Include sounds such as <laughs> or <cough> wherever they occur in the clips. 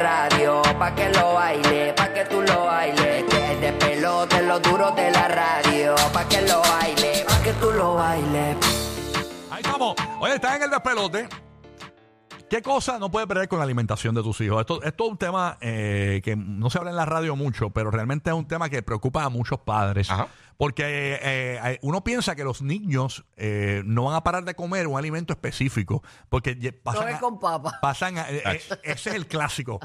radio, pa' que lo baile, pa' que tú lo bailes, que es de pelote lo duro de la radio, pa' que lo baile, pa' que tú lo bailes. Ahí estamos. Oye, estás en el despelote. ¿Qué cosa no puede perder con la alimentación de tus hijos? Esto, esto es un tema eh, que no se habla en la radio mucho, pero realmente es un tema que preocupa a muchos padres. Ajá. Porque eh, eh, uno piensa que los niños eh, no van a parar de comer un alimento específico. Porque pasan. es a- con papa. Pasan a- eh, eh, ese es el clásico.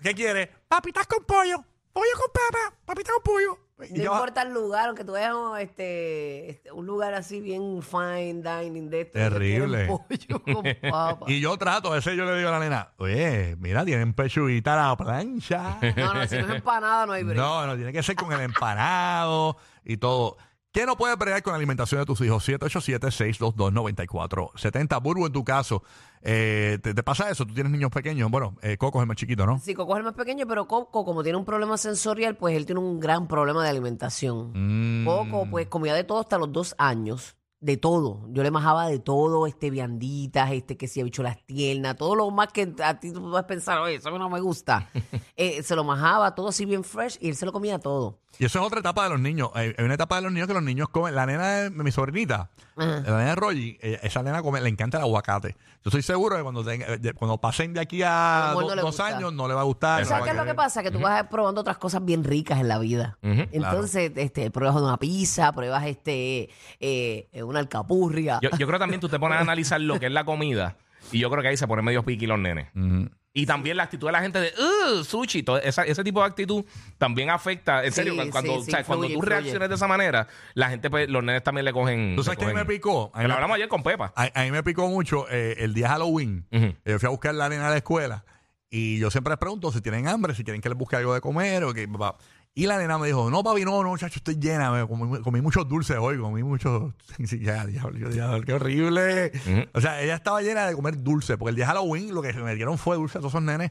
¿Qué quiere? Papitas con pollo. Pollo con papa. Papitas con pollo. No yo- importa el lugar, aunque tú veas este, este, un lugar así bien fine dining de esto. Terrible. <laughs> pollo con papa. Y yo trato, a veces yo le digo a la nena, oye, mira, tienen pechuguita a la plancha. No, no, si no es empanada no hay break. No, no, tiene que ser con el empanado y todo. ¿Qué no puede bregar con la alimentación de tus hijos? 787-622-9470. Burbu, en tu caso, eh, ¿te, te pasa eso? ¿Tú tienes niños pequeños? Bueno, eh, Coco es el más chiquito, ¿no? Sí, Coco es el más pequeño, pero Coco, como tiene un problema sensorial, pues él tiene un gran problema de alimentación. Mm. Coco, pues comía de todo hasta los dos años. De todo. Yo le majaba de todo, este, vianditas, este, que si habichuelas tiernas, todo lo más que a ti tú puedes pensar, oye, eso no me gusta. <laughs> Eh, se lo majaba todo así bien fresh y él se lo comía todo. Y eso es otra etapa de los niños. Hay, una etapa de los niños que los niños comen. La nena de mi sobrinita, la nena de Rogi, ella- esa nena come, le encanta el aguacate. Yo estoy seguro que cuando, tenga- de- cuando pasen de aquí a do- no dos gusta. años no le va a gustar. ¿Sabes qué es lo que pasa? Que tú vas probando otras cosas bien ricas en la vida. Entonces, este, pruebas una pizza, pruebas este, eh, una alcapurria. Yo, yo creo también tú te pones a <laughs> analizar lo que es la comida y yo creo que ahí se ponen medio piqui los nenes. Ujú. Y también la actitud de la gente de "Ugh, sushi, todo esa- ese tipo de actitud también afecta. En Sí, serio, cuando, sí, o sea, cuando influye, tú influye. reacciones de esa manera, la gente, pues, los nenes también le cogen. ¿Tú sabes le me cogen- picó? A mí Lo me- hablamos ayer con Pepa. A, a mí me picó mucho eh, el día de Halloween. Ujú. Eh, fui a buscar la nena a la escuela y yo siempre les pregunto si tienen hambre, si quieren que les busque algo de comer o que papá. Y la nena me dijo, no, papi, no, no, chacho, estoy llena. Me comí, comí muchos dulces hoy, comí muchos... <laughs> Sí, ya, diablo, diablo, qué horrible. O sea, ella estaba llena de comer dulce, porque el día de Halloween lo que me dieron fue dulce a todos esos nenes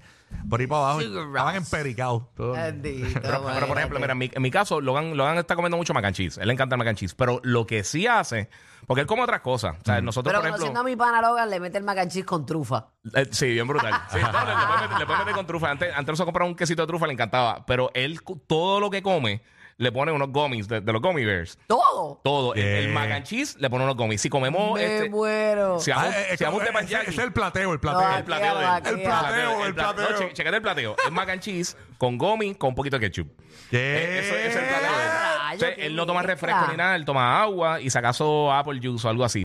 por ahí para abajo. Estaban empericados. Pero, pero, por ejemplo, mira, en mi, en mi caso, Logan, Logan está comiendo mucho mac and cheese. Él le encanta el mac and cheese. Pero lo que sí hace, porque él come otras cosas. O sea, nosotros, Pero por conociendo ejemplo. a mi pana Logan, le mete el mac and cheese con trufa. Eh, sí, bien brutal. Sí, no, le, le puede meter, le puede meter con trufa. Antes, antes nosotros compramos un quesito de trufa, le encantaba. Pero él, cu- todo lo que come, le pone unos gummies de, de los gummy bears. Todo. Todo. El, el Yeah. mac and cheese le pone unos gummies. Si comemos. Me este, muero. si Ah, eh, eh, si eh, de ese es el plateo, el plateo. No, el plateo de Vaquea, El plateo, el pla- plateo. No, che- chequete el plateo. Es mac and cheese con gummy con un poquito de ketchup. Eh, Eso, ese es el plateo de él. Entonces, él no toma refresco ni nada, él toma agua y si acaso apple juice o algo así.